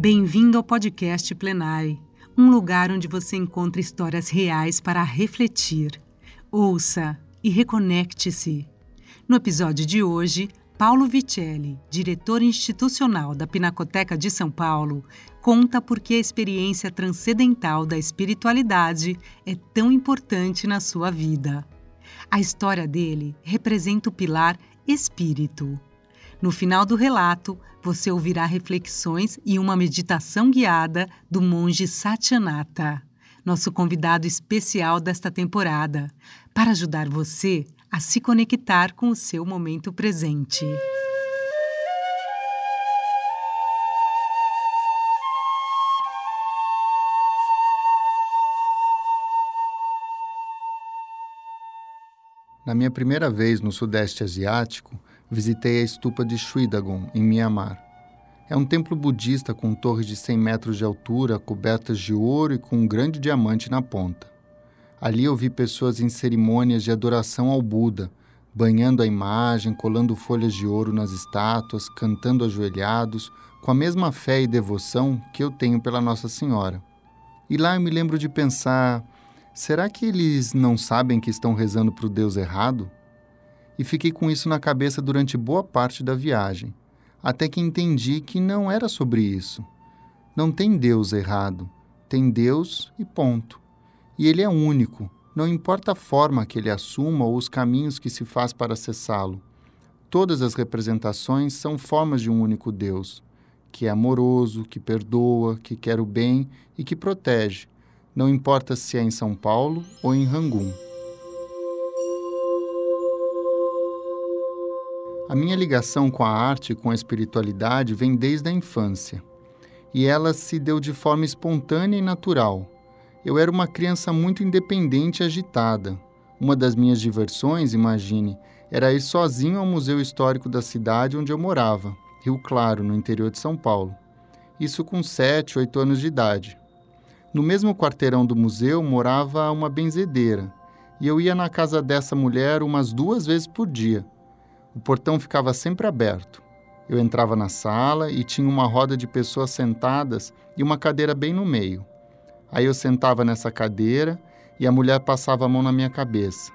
Bem-vindo ao podcast Plenai, um lugar onde você encontra histórias reais para refletir. Ouça e reconecte-se. No episódio de hoje, Paulo Vicelli, diretor institucional da Pinacoteca de São Paulo, conta por que a experiência transcendental da espiritualidade é tão importante na sua vida. A história dele representa o pilar espírito. No final do relato, você ouvirá reflexões e uma meditação guiada do monge Satyanata, nosso convidado especial desta temporada, para ajudar você a se conectar com o seu momento presente. Na minha primeira vez no Sudeste Asiático, visitei a estupa de Shridagon, em Myanmar. É um templo budista com torres de 100 metros de altura, cobertas de ouro e com um grande diamante na ponta. Ali eu vi pessoas em cerimônias de adoração ao Buda, banhando a imagem, colando folhas de ouro nas estátuas, cantando ajoelhados, com a mesma fé e devoção que eu tenho pela Nossa Senhora. E lá eu me lembro de pensar: será que eles não sabem que estão rezando para o Deus errado? E fiquei com isso na cabeça durante boa parte da viagem, até que entendi que não era sobre isso. Não tem Deus errado, tem Deus e ponto. E Ele é único, não importa a forma que ele assuma ou os caminhos que se faz para acessá-lo. Todas as representações são formas de um único Deus, que é amoroso, que perdoa, que quer o bem e que protege, não importa se é em São Paulo ou em Rangoon. A minha ligação com a arte e com a espiritualidade vem desde a infância, e ela se deu de forma espontânea e natural eu era uma criança muito independente e agitada. Uma das minhas diversões, imagine, era ir sozinho ao Museu Histórico da cidade onde eu morava, Rio Claro, no interior de São Paulo. Isso com 7, 8 anos de idade. No mesmo quarteirão do museu morava uma benzedeira, e eu ia na casa dessa mulher umas duas vezes por dia. O portão ficava sempre aberto. Eu entrava na sala e tinha uma roda de pessoas sentadas e uma cadeira bem no meio. Aí eu sentava nessa cadeira e a mulher passava a mão na minha cabeça,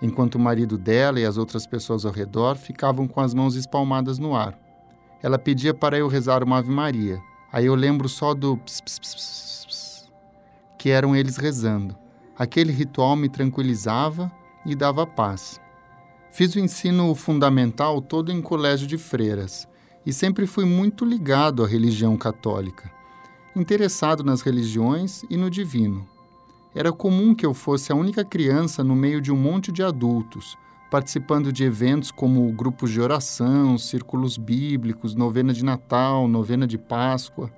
enquanto o marido dela e as outras pessoas ao redor ficavam com as mãos espalmadas no ar. Ela pedia para eu rezar uma Ave Maria. Aí eu lembro só do ps, ps, ps, ps, que eram eles rezando. Aquele ritual me tranquilizava e dava paz. Fiz o ensino fundamental todo em colégio de freiras e sempre fui muito ligado à religião católica interessado nas religiões e no divino. Era comum que eu fosse a única criança no meio de um monte de adultos, participando de eventos como grupos de oração, círculos bíblicos, novena de Natal, novena de Páscoa.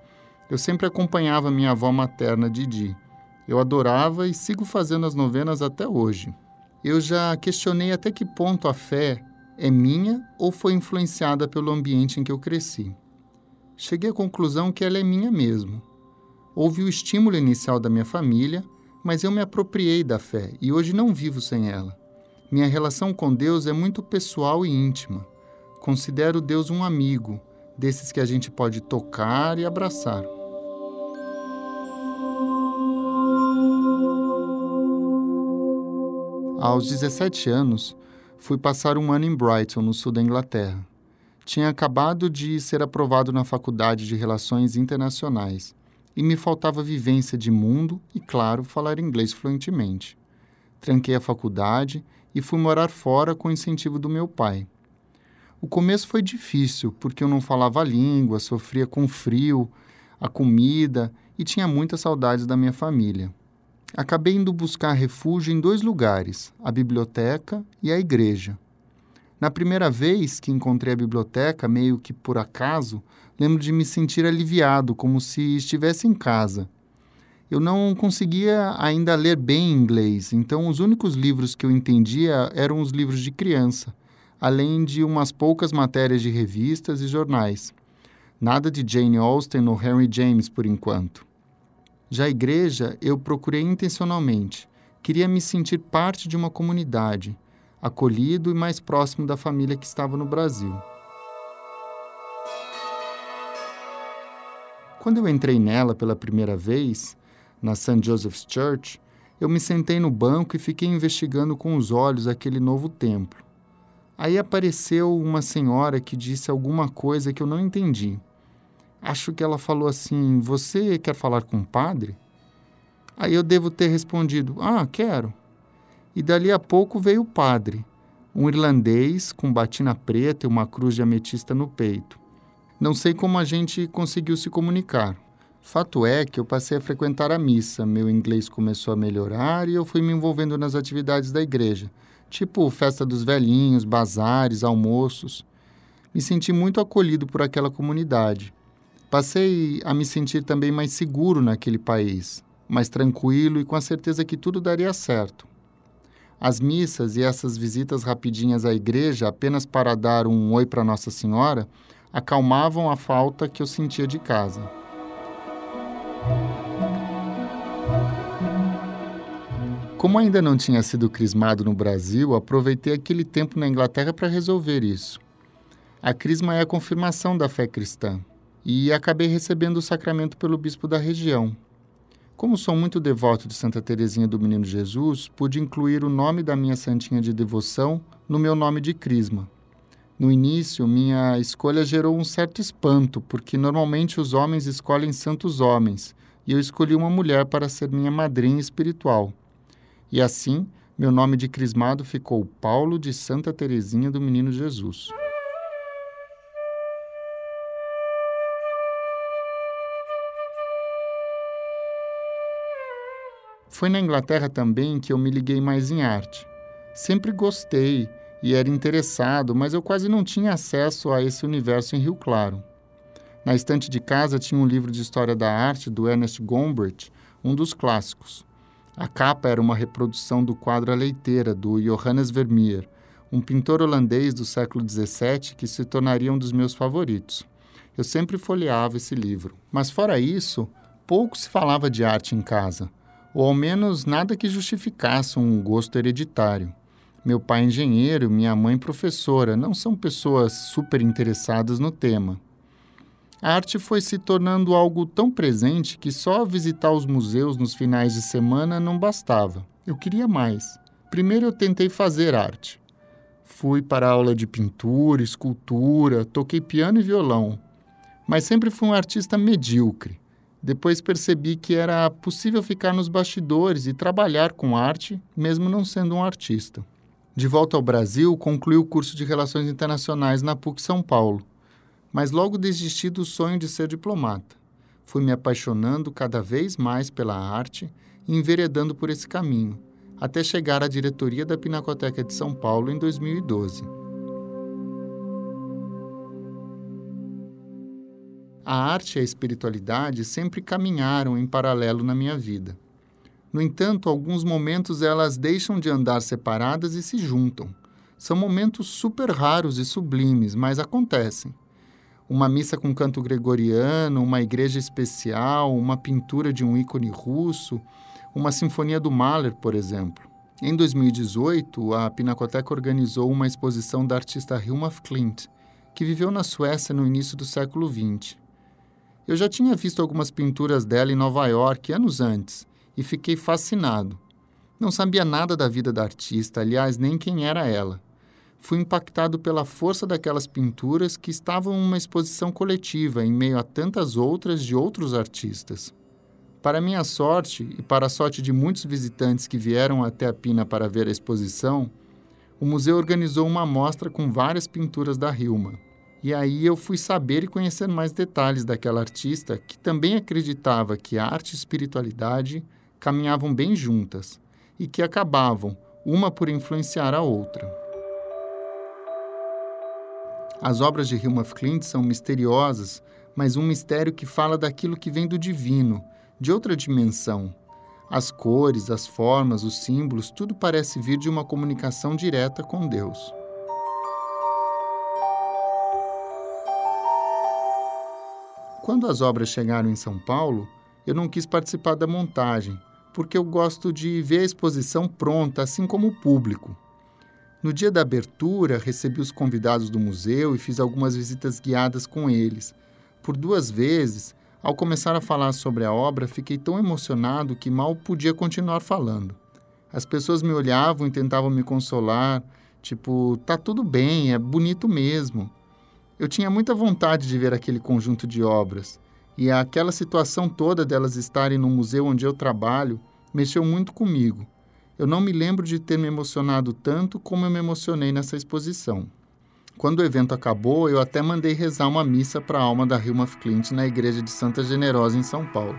Eu sempre acompanhava minha avó materna, Didi. Eu adorava e sigo fazendo as novenas até hoje. Eu já questionei até que ponto a fé é minha ou foi influenciada pelo ambiente em que eu cresci. Cheguei à conclusão que ela é minha mesmo. Houve o estímulo inicial da minha família, mas eu me apropriei da fé e hoje não vivo sem ela. Minha relação com Deus é muito pessoal e íntima. Considero Deus um amigo, desses que a gente pode tocar e abraçar. Aos 17 anos, fui passar um ano em Brighton, no sul da Inglaterra. Tinha acabado de ser aprovado na Faculdade de Relações Internacionais e me faltava vivência de mundo e, claro, falar inglês fluentemente. Tranquei a faculdade e fui morar fora com o incentivo do meu pai. O começo foi difícil, porque eu não falava a língua, sofria com frio, a comida e tinha muitas saudades da minha família. Acabei indo buscar refúgio em dois lugares, a biblioteca e a igreja. Na primeira vez que encontrei a biblioteca, meio que por acaso, lembro de me sentir aliviado, como se estivesse em casa. Eu não conseguia ainda ler bem inglês, então os únicos livros que eu entendia eram os livros de criança, além de umas poucas matérias de revistas e jornais. Nada de Jane Austen ou Henry James por enquanto. Já a igreja eu procurei intencionalmente. Queria me sentir parte de uma comunidade acolhido e mais próximo da família que estava no Brasil. Quando eu entrei nela pela primeira vez, na St. Joseph's Church, eu me sentei no banco e fiquei investigando com os olhos aquele novo templo. Aí apareceu uma senhora que disse alguma coisa que eu não entendi. Acho que ela falou assim: Você quer falar com o padre? Aí eu devo ter respondido: Ah, quero. E dali a pouco veio o padre, um irlandês com batina preta e uma cruz de ametista no peito. Não sei como a gente conseguiu se comunicar. Fato é que eu passei a frequentar a missa, meu inglês começou a melhorar e eu fui me envolvendo nas atividades da igreja, tipo festa dos velhinhos, bazares, almoços. Me senti muito acolhido por aquela comunidade. Passei a me sentir também mais seguro naquele país, mais tranquilo e com a certeza que tudo daria certo. As missas e essas visitas rapidinhas à igreja, apenas para dar um oi para Nossa Senhora, acalmavam a falta que eu sentia de casa. Como ainda não tinha sido crismado no Brasil, aproveitei aquele tempo na Inglaterra para resolver isso. A crisma é a confirmação da fé cristã e acabei recebendo o sacramento pelo bispo da região. Como sou muito devoto de Santa Teresinha do Menino Jesus, pude incluir o nome da minha santinha de devoção no meu nome de crisma. No início, minha escolha gerou um certo espanto, porque normalmente os homens escolhem santos homens, e eu escolhi uma mulher para ser minha madrinha espiritual. E assim, meu nome de crismado ficou Paulo de Santa Teresinha do Menino Jesus. Foi na Inglaterra também que eu me liguei mais em arte. Sempre gostei e era interessado, mas eu quase não tinha acesso a esse universo em Rio Claro. Na estante de casa tinha um livro de história da arte do Ernest Gombrich, um dos clássicos. A capa era uma reprodução do quadro A Leiteira, do Johannes Vermeer, um pintor holandês do século XVII que se tornaria um dos meus favoritos. Eu sempre folheava esse livro. Mas fora isso, pouco se falava de arte em casa ou ao menos nada que justificasse um gosto hereditário. Meu pai engenheiro, minha mãe professora, não são pessoas super interessadas no tema. A arte foi se tornando algo tão presente que só visitar os museus nos finais de semana não bastava. Eu queria mais. Primeiro eu tentei fazer arte. Fui para aula de pintura, escultura, toquei piano e violão, mas sempre fui um artista medíocre. Depois percebi que era possível ficar nos bastidores e trabalhar com arte, mesmo não sendo um artista. De volta ao Brasil, concluí o curso de Relações Internacionais na PUC São Paulo, mas logo desisti do sonho de ser diplomata. Fui me apaixonando cada vez mais pela arte e enveredando por esse caminho, até chegar à diretoria da Pinacoteca de São Paulo em 2012. A arte e a espiritualidade sempre caminharam em paralelo na minha vida. No entanto, alguns momentos elas deixam de andar separadas e se juntam. São momentos super raros e sublimes, mas acontecem. Uma missa com canto gregoriano, uma igreja especial, uma pintura de um ícone russo, uma sinfonia do Mahler, por exemplo. Em 2018, a Pinacoteca organizou uma exposição da artista Hilma Klint, que viveu na Suécia no início do século XX. Eu já tinha visto algumas pinturas dela em Nova York anos antes e fiquei fascinado. Não sabia nada da vida da artista, aliás, nem quem era ela. Fui impactado pela força daquelas pinturas que estavam em uma exposição coletiva em meio a tantas outras de outros artistas. Para minha sorte e para a sorte de muitos visitantes que vieram até a Pina para ver a exposição, o museu organizou uma mostra com várias pinturas da Hilma. E aí eu fui saber e conhecer mais detalhes daquela artista que também acreditava que arte e espiritualidade caminhavam bem juntas e que acabavam uma por influenciar a outra. As obras de Hilma Klint são misteriosas, mas um mistério que fala daquilo que vem do divino, de outra dimensão. As cores, as formas, os símbolos, tudo parece vir de uma comunicação direta com Deus. Quando as obras chegaram em São Paulo, eu não quis participar da montagem, porque eu gosto de ver a exposição pronta, assim como o público. No dia da abertura, recebi os convidados do museu e fiz algumas visitas guiadas com eles. Por duas vezes, Ao começar a falar sobre a obra, fiquei tão emocionado que mal podia continuar falando. As pessoas me olhavam e tentavam me consolar, tipo, tá tudo bem, é bonito mesmo. Eu tinha muita vontade de ver aquele conjunto de obras, e aquela situação toda delas estarem no museu onde eu trabalho mexeu muito comigo. Eu não me lembro de ter me emocionado tanto como eu me emocionei nessa exposição. Quando o evento acabou, eu até mandei rezar uma missa para a alma da Hilma Clint na igreja de Santa Generosa em São Paulo.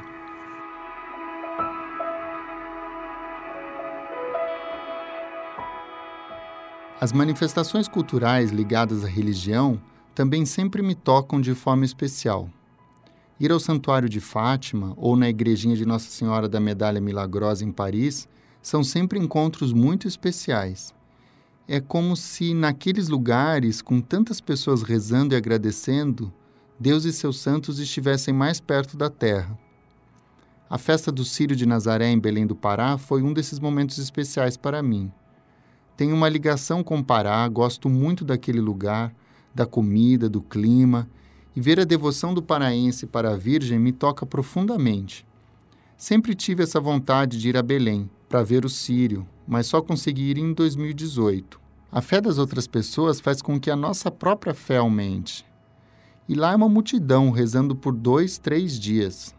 As manifestações culturais ligadas à religião também sempre me tocam de forma especial. Ir ao Santuário de Fátima ou na Igrejinha de Nossa Senhora da Medalha Milagrosa em Paris são sempre encontros muito especiais é como se naqueles lugares, com tantas pessoas rezando e agradecendo, Deus e seus santos estivessem mais perto da terra. A festa do Círio de Nazaré em Belém do Pará foi um desses momentos especiais para mim. Tenho uma ligação com o Pará, gosto muito daquele lugar, da comida, do clima, e ver a devoção do paraense para a Virgem me toca profundamente. Sempre tive essa vontade de ir a Belém para ver o Círio, mas só consegui ir em 2018. A fé das outras pessoas faz com que a nossa própria fé aumente. E lá é uma multidão rezando por dois, três dias.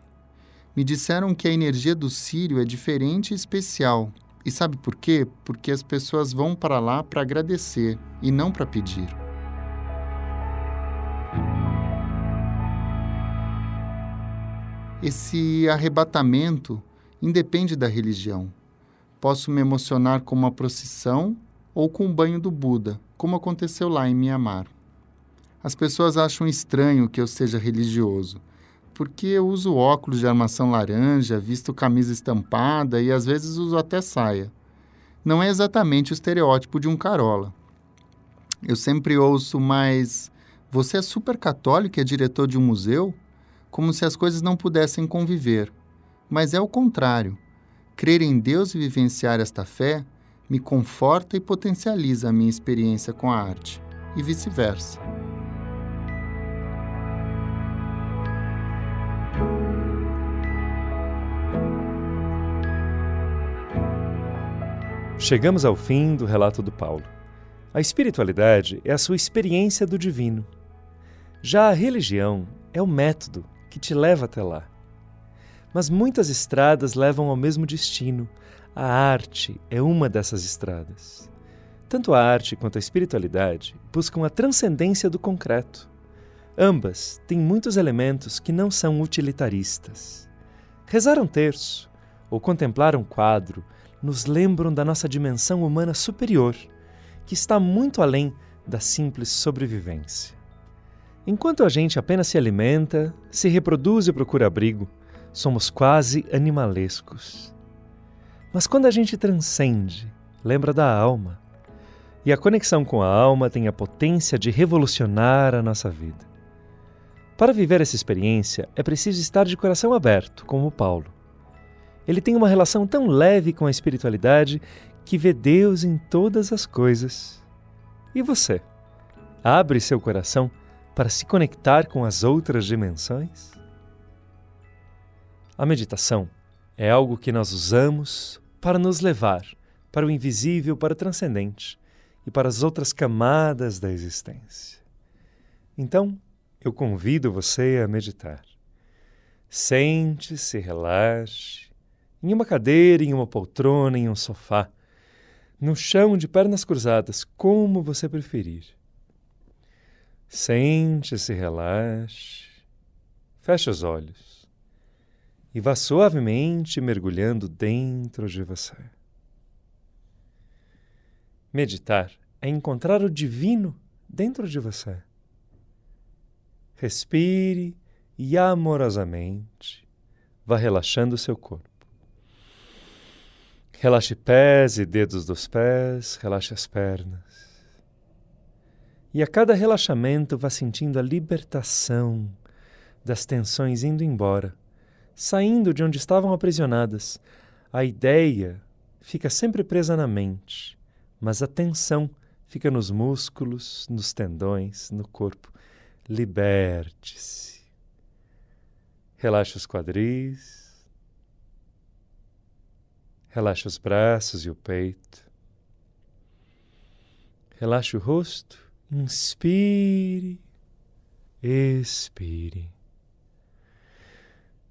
Me disseram que a energia do Sírio é diferente e especial. E sabe por quê? Porque as pessoas vão para lá para agradecer e não para pedir. Esse arrebatamento independe da religião. Posso me emocionar com uma procissão ou com o banho do Buda, como aconteceu lá em Mianmar. As pessoas acham estranho que eu seja religioso, porque eu uso óculos de armação laranja, visto camisa estampada e às vezes uso até saia. Não é exatamente o estereótipo de um carola. Eu sempre ouço, mas você é super católico e é diretor de um museu? Como se as coisas não pudessem conviver. Mas é o contrário. Crer em Deus e vivenciar esta fé me conforta e potencializa a minha experiência com a arte, e vice-versa. Chegamos ao fim do relato do Paulo. A espiritualidade é a sua experiência do divino. Já a religião é o método que te leva até lá. Mas muitas estradas levam ao mesmo destino, a arte é uma dessas estradas. Tanto a arte quanto a espiritualidade buscam a transcendência do concreto. Ambas têm muitos elementos que não são utilitaristas. Rezar um terço ou contemplar um quadro nos lembram da nossa dimensão humana superior, que está muito além da simples sobrevivência. Enquanto a gente apenas se alimenta, se reproduz e procura abrigo, somos quase animalescos. Mas quando a gente transcende, lembra da alma. E a conexão com a alma tem a potência de revolucionar a nossa vida. Para viver essa experiência, é preciso estar de coração aberto, como Paulo. Ele tem uma relação tão leve com a espiritualidade que vê Deus em todas as coisas. E você? Abre seu coração para se conectar com as outras dimensões? A meditação é algo que nós usamos para nos levar para o invisível, para o transcendente e para as outras camadas da existência. Então, eu convido você a meditar. Sente-se, relaxe, em uma cadeira, em uma poltrona, em um sofá, no chão de pernas cruzadas, como você preferir. Sente-se, relaxe, feche os olhos e vá suavemente mergulhando dentro de você. Meditar é encontrar o divino dentro de você. Respire e amorosamente vá relaxando o seu corpo. Relaxe pés e dedos dos pés, relaxe as pernas. E a cada relaxamento vá sentindo a libertação das tensões indo embora saindo de onde estavam aprisionadas. A ideia fica sempre presa na mente, mas a tensão fica nos músculos, nos tendões, no corpo. Liberte-se. Relaxe os quadris. Relaxe os braços e o peito. Relaxe o rosto. Inspire. Expire.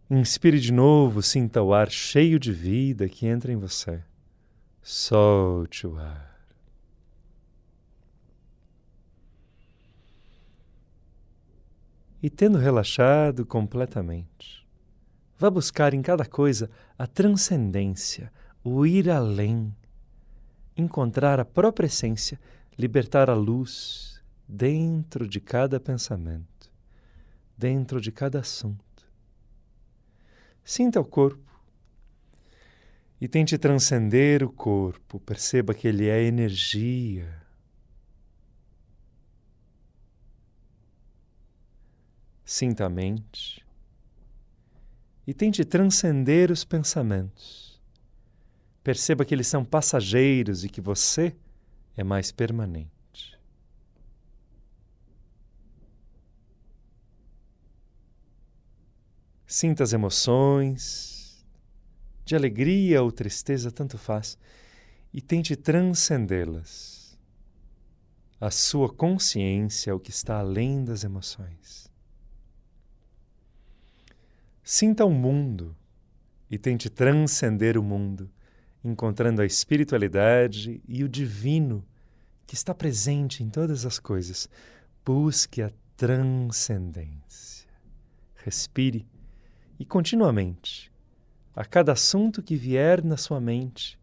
Inspire de novo, sinta o ar cheio de vida que entra em você. Solte o ar. E tendo relaxado completamente, vá buscar em cada coisa a transcendência, o ir além, encontrar a própria essência, libertar a luz dentro de cada pensamento, dentro de cada assunto. Sinta o corpo e tente transcender o corpo, perceba que ele é energia Sinta a mente e tente transcender os pensamentos. Perceba que eles são passageiros e que você é mais permanente. Sinta as emoções, de alegria ou tristeza, tanto faz, e tente transcendê-las. A sua consciência é o que está além das emoções. Sinta o mundo e tente transcender o mundo, encontrando a espiritualidade e o divino que está presente em todas as coisas. Busque a transcendência. Respire e continuamente, a cada assunto que vier na sua mente,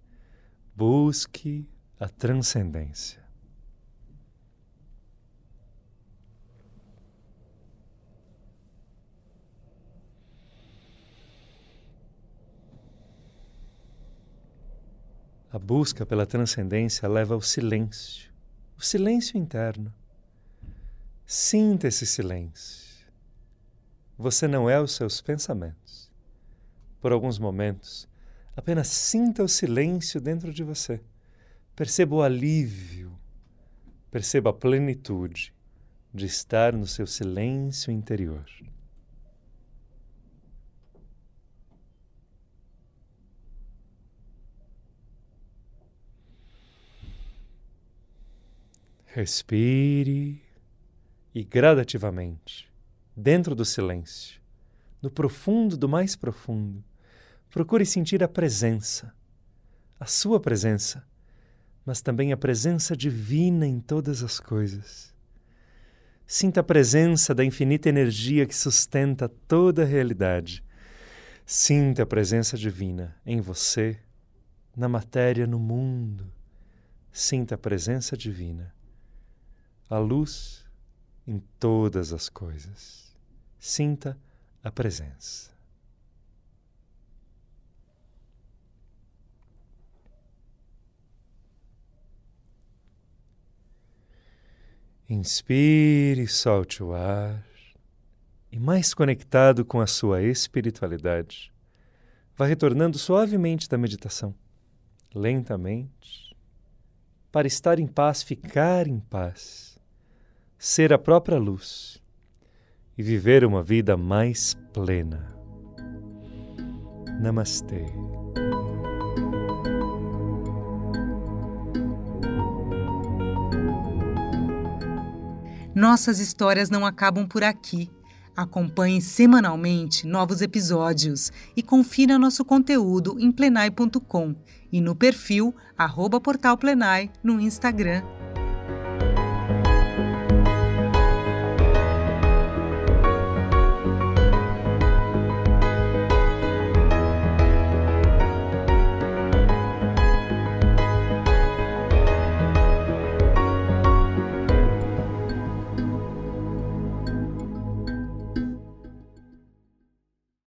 busque a transcendência. A busca pela transcendência leva ao silêncio, o silêncio interno. Sinta esse silêncio. Você não é os seus pensamentos. Por alguns momentos, apenas sinta o silêncio dentro de você. Perceba o alívio, perceba a plenitude de estar no seu silêncio interior. Respire e gradativamente, dentro do silêncio, no profundo do mais profundo, procure sentir a presença, a sua presença, mas também a presença divina em todas as coisas. Sinta a presença da infinita energia que sustenta toda a realidade. Sinta a presença divina em você, na matéria, no mundo. Sinta a presença divina a luz em todas as coisas. Sinta a presença. Inspire, solte o ar e, mais conectado com a sua espiritualidade, vá retornando suavemente da meditação, lentamente, para estar em paz, ficar em paz ser a própria luz e viver uma vida mais plena. Namastê. Nossas histórias não acabam por aqui. Acompanhe semanalmente novos episódios e confira nosso conteúdo em plenai.com e no perfil arroba no Instagram